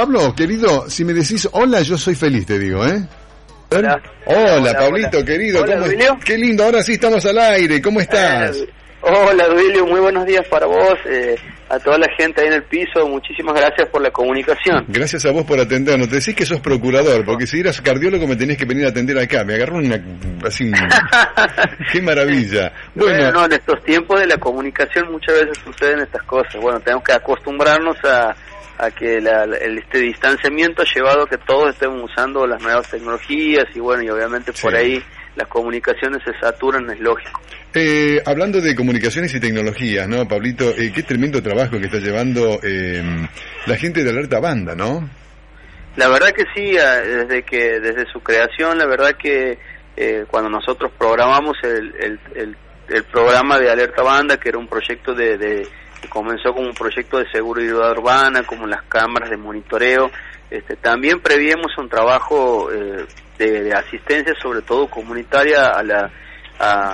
Pablo, querido, si me decís hola, yo soy feliz, te digo, ¿eh? Hola. Hola, Hola, Pablito, hola. querido. Hola, ¿cómo es- Duilio. Qué lindo, ahora sí estamos al aire. ¿Cómo estás? Eh, hola, Duilio, muy buenos días para vos, eh, a toda la gente ahí en el piso, muchísimas gracias por la comunicación. Gracias a vos por atendernos. Te decís que sos procurador, porque si eras cardiólogo me tenías que venir a atender acá. Me agarró una... así... ¡Qué maravilla! Bueno, Bueno, no, en estos tiempos de la comunicación muchas veces suceden estas cosas. Bueno, tenemos que acostumbrarnos a, a que la- el, este distanciamiento ha llevado a que todos estemos usando las nuevas tecnologías y bueno, y obviamente por ahí las comunicaciones se saturan, es lógico. eh, hablando de comunicaciones y tecnologías, ¿no, Pablito? Eh, qué tremendo trabajo que está llevando eh, la gente de Alerta Banda, ¿no? La verdad que sí, desde que desde su creación, la verdad que eh, cuando nosotros programamos el, el, el, el programa de Alerta Banda, que era un proyecto de, de comenzó como un proyecto de seguridad urbana, como las cámaras de monitoreo, este, también prevíamos un trabajo eh, de, de asistencia, sobre todo comunitaria, a la a,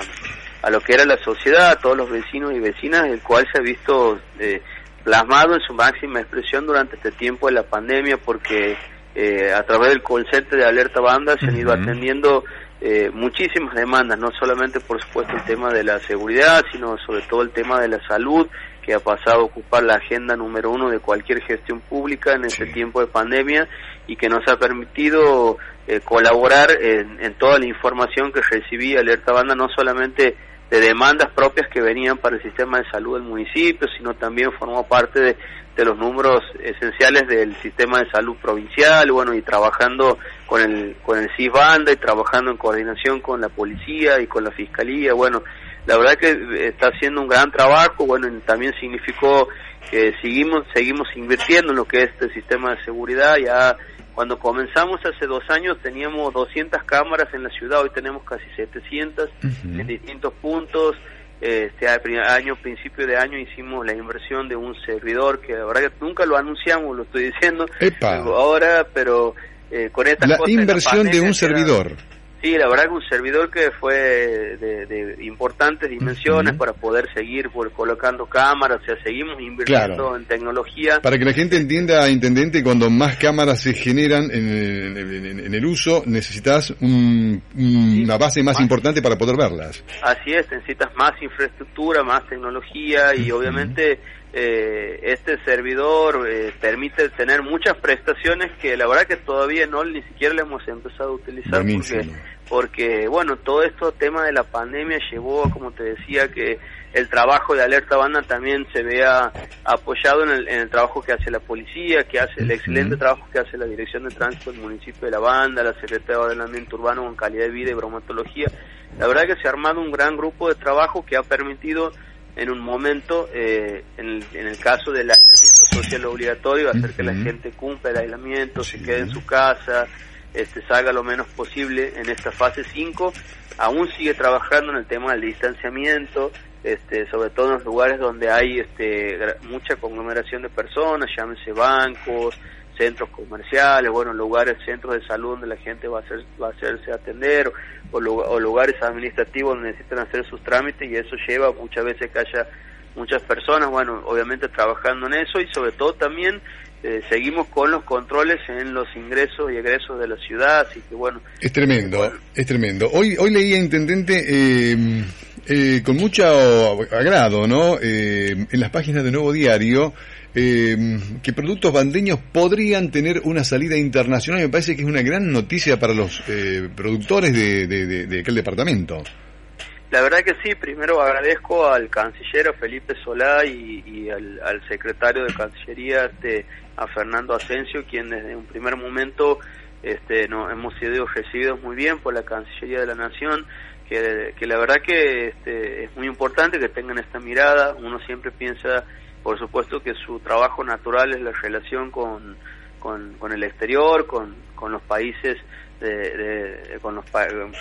a lo que era la sociedad, a todos los vecinos y vecinas, el cual se ha visto eh, plasmado en su máxima expresión durante este tiempo de la pandemia, porque eh, a través del call center de Alerta Banda se han ido atendiendo eh, muchísimas demandas, no solamente por supuesto el tema de la seguridad, sino sobre todo el tema de la salud, que ha pasado a ocupar la agenda número uno de cualquier gestión pública en este Sí. tiempo de pandemia y que nos ha permitido eh, colaborar en, en toda la información que recibía Alerta Banda, no solamente de demandas propias que venían para el sistema de salud del municipio, sino también formó parte de, de los números esenciales del sistema de salud provincial, bueno, y trabajando con el, con el CIS Banda y trabajando en coordinación con la policía y con la fiscalía, bueno, la verdad que eh, está haciendo un gran trabajo, bueno, y también significó que seguimos, seguimos invirtiendo en lo que es este sistema de seguridad, ya cuando comenzamos hace dos años teníamos 200 cámaras en la ciudad, hoy tenemos casi 700 Ujú. en distintos puntos. Este año, principio de año, hicimos la inversión de un servidor que la verdad que nunca lo anunciamos, lo estoy diciendo Epa. ahora, pero eh, con estas La cosas inversión de un era- servidor. Sí, la verdad que un servidor que fue de, de importantes dimensiones para poder seguir por, colocando cámaras, o sea, seguimos invirtiendo Claro. en tecnología. Para que la gente entienda, intendente, cuando más cámaras se generan en, en- en- en el uso, necesitas un- un- una base más Más. importante para poder verlas. Así es, necesitas más infraestructura, más tecnología y obviamente eh, este servidor eh, permite tener muchas prestaciones que la verdad que todavía no ni siquiera le hemos empezado a utilizar porque porque bueno todo esto tema de la pandemia llevó como te decía que el trabajo de alerta banda también se vea apoyado en el, en el trabajo que hace la policía que hace el excelente trabajo que hace la dirección de tránsito del municipio de la banda la secretaría de ordenamiento urbano con calidad de vida y bromatología. La verdad que se ha armado un gran grupo de trabajo que ha permitido en un momento, eh, en, el, en el caso del aislamiento social obligatorio, hacer que la gente cumpla el aislamiento, Sí. se quede en su casa, este, salga lo menos posible en esta fase 5. Aún sigue trabajando en el tema del distanciamiento, este, sobre todo en los lugares donde hay este, mucha conglomeración de personas, llámese bancos, centros comerciales, bueno, lugares, centros de salud donde la gente va a, hacer, va a hacerse atender, o, lu- o lugares administrativos donde necesitan hacer sus trámites y eso lleva muchas veces que haya muchas personas, bueno, obviamente trabajando en eso y sobre todo también eh, seguimos con los controles en los ingresos y egresos de la ciudad, así que bueno, Es tremendo, es tremendo. Hoy, hoy leía, intendente, eh, eh, con mucho agrado, ¿no? Eh, en las páginas de Nuevo Diario, eh, que productos bandeños podrían tener una salida internacional. Me parece que es una gran noticia para los eh, productores de, de, aquel departamento. La verdad que sí, primero agradezco al canciller, Felipe Solá y, y al, al secretario de Cancillería, este, a Fernando Asensio, quien desde un primer momento este, no, hemos sido recibidos muy bien por la Cancillería de la Nación, que, que la verdad que este, es muy importante que tengan esta mirada, uno siempre piensa, por supuesto, que su trabajo natural es la relación con, con, el exterior, con, con los países de, de- con, los,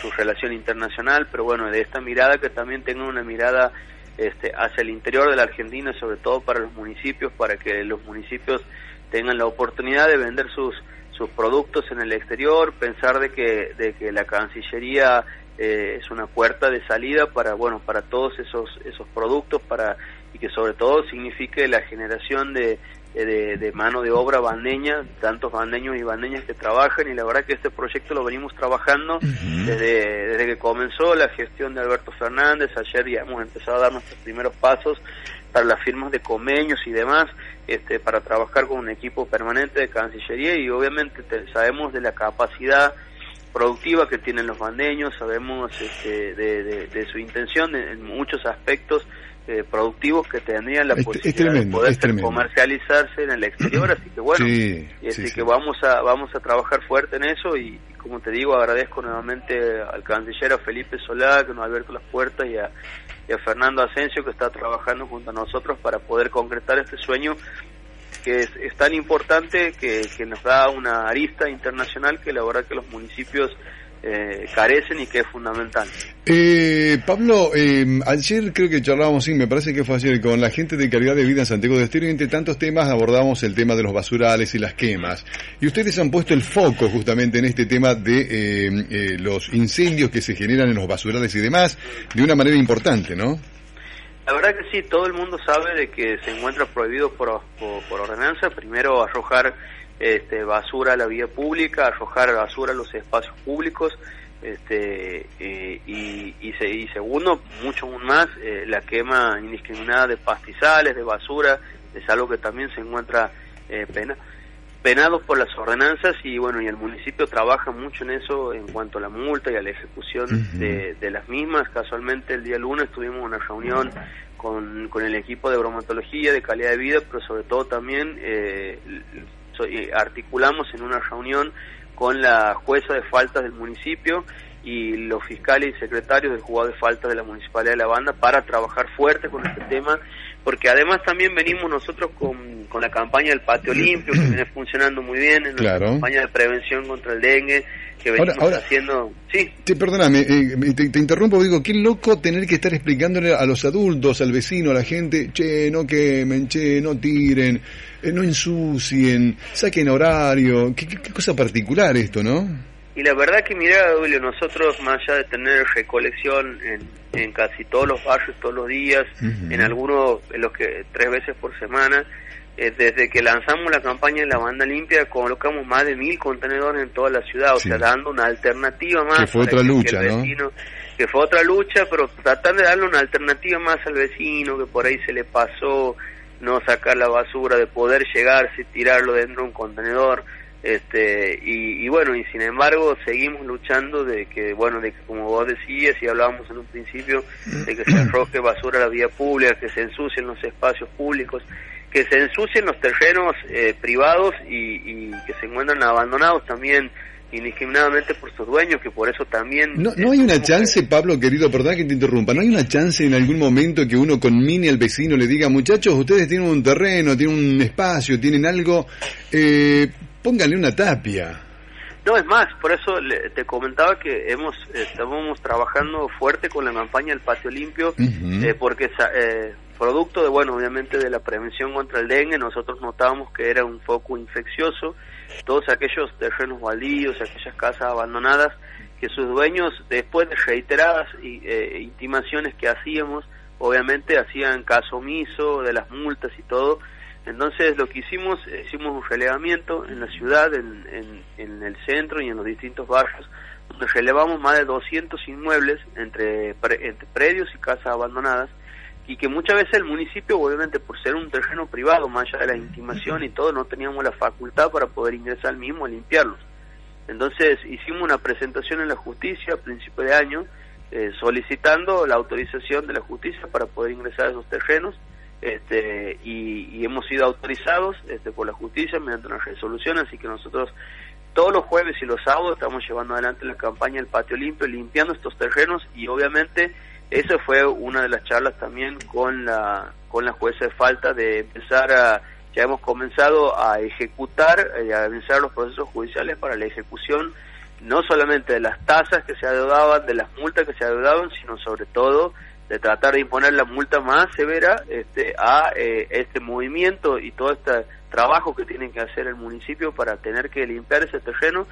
su relación internacional, pero bueno, de esta mirada que también tengan una mirada este, hacia el interior de la Argentina, sobre todo para los municipios, para que los municipios tengan la oportunidad de vender sus sus productos en el exterior, pensar de que de que la Cancillería eh, es una puerta de salida para bueno para todos esos esos productos para y que sobre todo signifique la generación de de, de, mano de obra bandeña, tantos bandeños y bandeñas que trabajan y la verdad que este proyecto lo venimos trabajando desde, desde que comenzó la gestión de Alberto Fernández, ayer ya hemos empezado a dar nuestros primeros pasos para las firmas de convenios y demás, este, para trabajar con un equipo permanente de Cancillería y obviamente sabemos de la capacidad productiva que tienen los bandeños, sabemos este, de, de, su intención en muchos aspectos eh, productivos que tendrían la posibilidad de poder comercializarse en el exterior, así que bueno, y así que vamos a vamos a trabajar fuerte en eso y, como te digo, agradezco nuevamente al canciller a Felipe Solá que nos ha abierto las puertas y a, Fernando Asensio que está trabajando junto a nosotros para poder concretar este sueño que es, tan importante que, que nos da una arista internacional que la verdad que los municipios eh, carecen y que es fundamental. Eh, Pablo, eh, ayer creo que charlábamos, sí, me parece que fue ayer, con la gente de calidad de vida en Santiago de Estero y entre tantos temas abordamos el tema de los basurales y las quemas. Y ustedes han puesto el foco justamente en este tema de los incendios que se generan en los basurales y demás, de una manera importante, ¿no? La verdad que sí, todo el mundo sabe de que se encuentra prohibido por, por ordenanza, primero arrojar este, basura a la vía pública, arrojar basura a los espacios públicos, este, eh, y, y, segundo, mucho más, eh, la quema indiscriminada de pastizales, de basura, es algo que también se encuentra eh, pena, penados por las ordenanzas y bueno, y el municipio trabaja mucho en eso en cuanto a la multa y a la ejecución de, de, las mismas. Casualmente el día lunes tuvimos una reunión con, con el equipo de bromatología, de calidad de vida, pero sobre todo también eh, articulamos en una reunión con la jueza de faltas del municipio y los fiscales y secretarios del juzgado de faltas de la Municipalidad de La Banda para trabajar fuerte con este tema, porque además también venimos nosotros con, con la campaña del patio limpio, que viene funcionando muy bien, en la campaña de prevención contra el dengue, que venimos haciendo... Sí. perdóname, eh, te, interrumpo, digo, qué loco tener que estar explicándole a los adultos, al vecino, a la gente, che, no quemen, che, no tiren, eh, no ensucien, saquen horario, qué, qué cosa particular esto, ¿no? Y la verdad que mira, Julio, nosotros más allá de tener recolección en, en casi todos los barrios, todos los días, en algunos, en los que tres veces por semana, eh, desde que lanzamos la campaña de la banda limpia, colocamos más de mil contenedores en toda la ciudad, o sea, dando una alternativa más. Que fue otra lucha, ¿no? Que fue otra lucha, pero tratando de darle una alternativa más al vecino, que por ahí se le pasó no sacar la basura, de poder llegarse, tirarlo dentro de un contenedor este y, bueno y sin embargo seguimos luchando de que bueno de que como vos decías y hablábamos en un principio de que se arroje basura a la vía pública que se ensucien los espacios públicos que se ensucien los terrenos eh, privados y, que se encuentran abandonados también indiscriminadamente por sus dueños, que por eso también... No, no hay una chance, Pablo, querido, perdón que te interrumpa, ¿no hay una chance en algún momento que uno conmine al vecino, le diga, muchachos, ustedes tienen un terreno, tienen un espacio, tienen algo, eh, póngale una tapia. No, es más, por eso te comentaba que hemos estábamos trabajando fuerte con la campaña del patio limpio, eh, porque eh, producto de, bueno, obviamente de la prevención contra el dengue, nosotros notábamos que era un foco infeccioso, todos aquellos terrenos baldíos, aquellas casas abandonadas, que sus dueños, después de reiteradas eh, intimaciones que hacíamos, obviamente hacían caso omiso de las multas y todo, entonces lo que hicimos, hicimos un relevamiento en la ciudad, en, en, el centro y en los distintos barrios, donde relevamos más de 200 inmuebles entre, entre predios y casas abandonadas, y que muchas veces el municipio, obviamente por ser un terreno privado, más allá de la intimación y todo, no teníamos la facultad para poder ingresar al mismo a limpiarlos. Entonces hicimos una presentación en la justicia a principio de año, eh, solicitando la autorización de la justicia para poder ingresar a esos terrenos, este, y, hemos sido autorizados este, por la justicia mediante una resolución, así que nosotros todos los jueves y los sábados estamos llevando adelante la campaña del patio limpio, limpiando estos terrenos y obviamente esa fue una de las charlas también con la con la jueza de falta de empezar a ya hemos comenzado a ejecutar y a iniciar los procesos judiciales para la ejecución no solamente de las tasas que se adeudaban, de las multas que se adeudaban, sino sobre todo de tratar de imponer la multa más severa este, a eh, este movimiento y todo este trabajo que tiene que hacer el municipio para tener que limpiar ese terreno,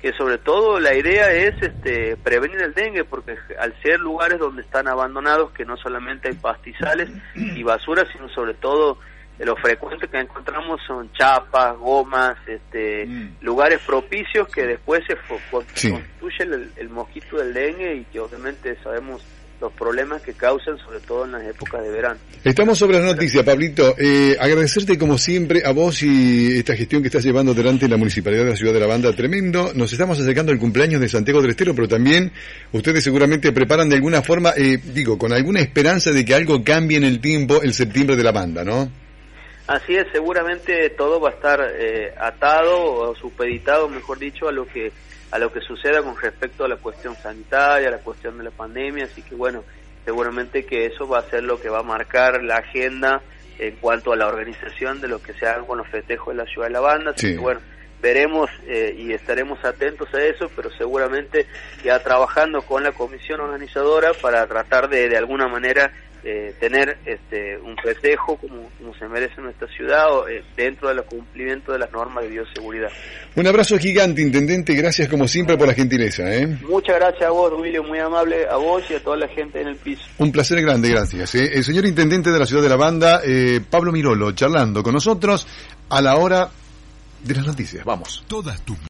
que sobre todo la idea es este, prevenir el dengue, porque al ser lugares donde están abandonados, que no solamente hay pastizales y basura, sino sobre todo lo frecuente que encontramos son chapas, gomas, este, mm. lugares propicios que después se constituye el, el, mosquito del dengue y que obviamente sabemos los problemas que causan, sobre todo en las épocas de verano. Estamos sobre las noticias, Pablito. Eh, agradecerte como siempre a vos y esta gestión que estás llevando adelante en la Municipalidad de la Ciudad de la Banda, tremendo. Nos estamos acercando al cumpleaños de Santiago del Estero, pero también ustedes seguramente preparan de alguna forma, eh, digo, con alguna esperanza de que algo cambie en el tiempo el septiembre de la banda, ¿no? Así es, seguramente todo va a estar eh, atado o supeditado, mejor dicho, a lo que a lo que suceda con respecto a la cuestión sanitaria, a la cuestión de la pandemia, así que bueno, seguramente que eso va a ser lo que va a marcar la agenda en cuanto a la organización de lo que se haga con los festejos de la ciudad de la banda, así que bueno, veremos eh, y estaremos atentos a eso, pero seguramente ya trabajando con la comisión organizadora para tratar de de alguna manera eh, tener este, un festejo como, como, se merece en nuestra ciudad o, eh, dentro del cumplimiento de las normas de bioseguridad. Un abrazo gigante, Intendente, gracias como siempre por la gentileza. ¿eh? Muchas gracias a vos, William, muy amable a vos y a toda la gente en el piso. Un placer grande, gracias. ¿eh? El señor Intendente de la ciudad de la banda, Pablo Mirolo, charlando con nosotros a la hora de las noticias. Vamos. Todas tus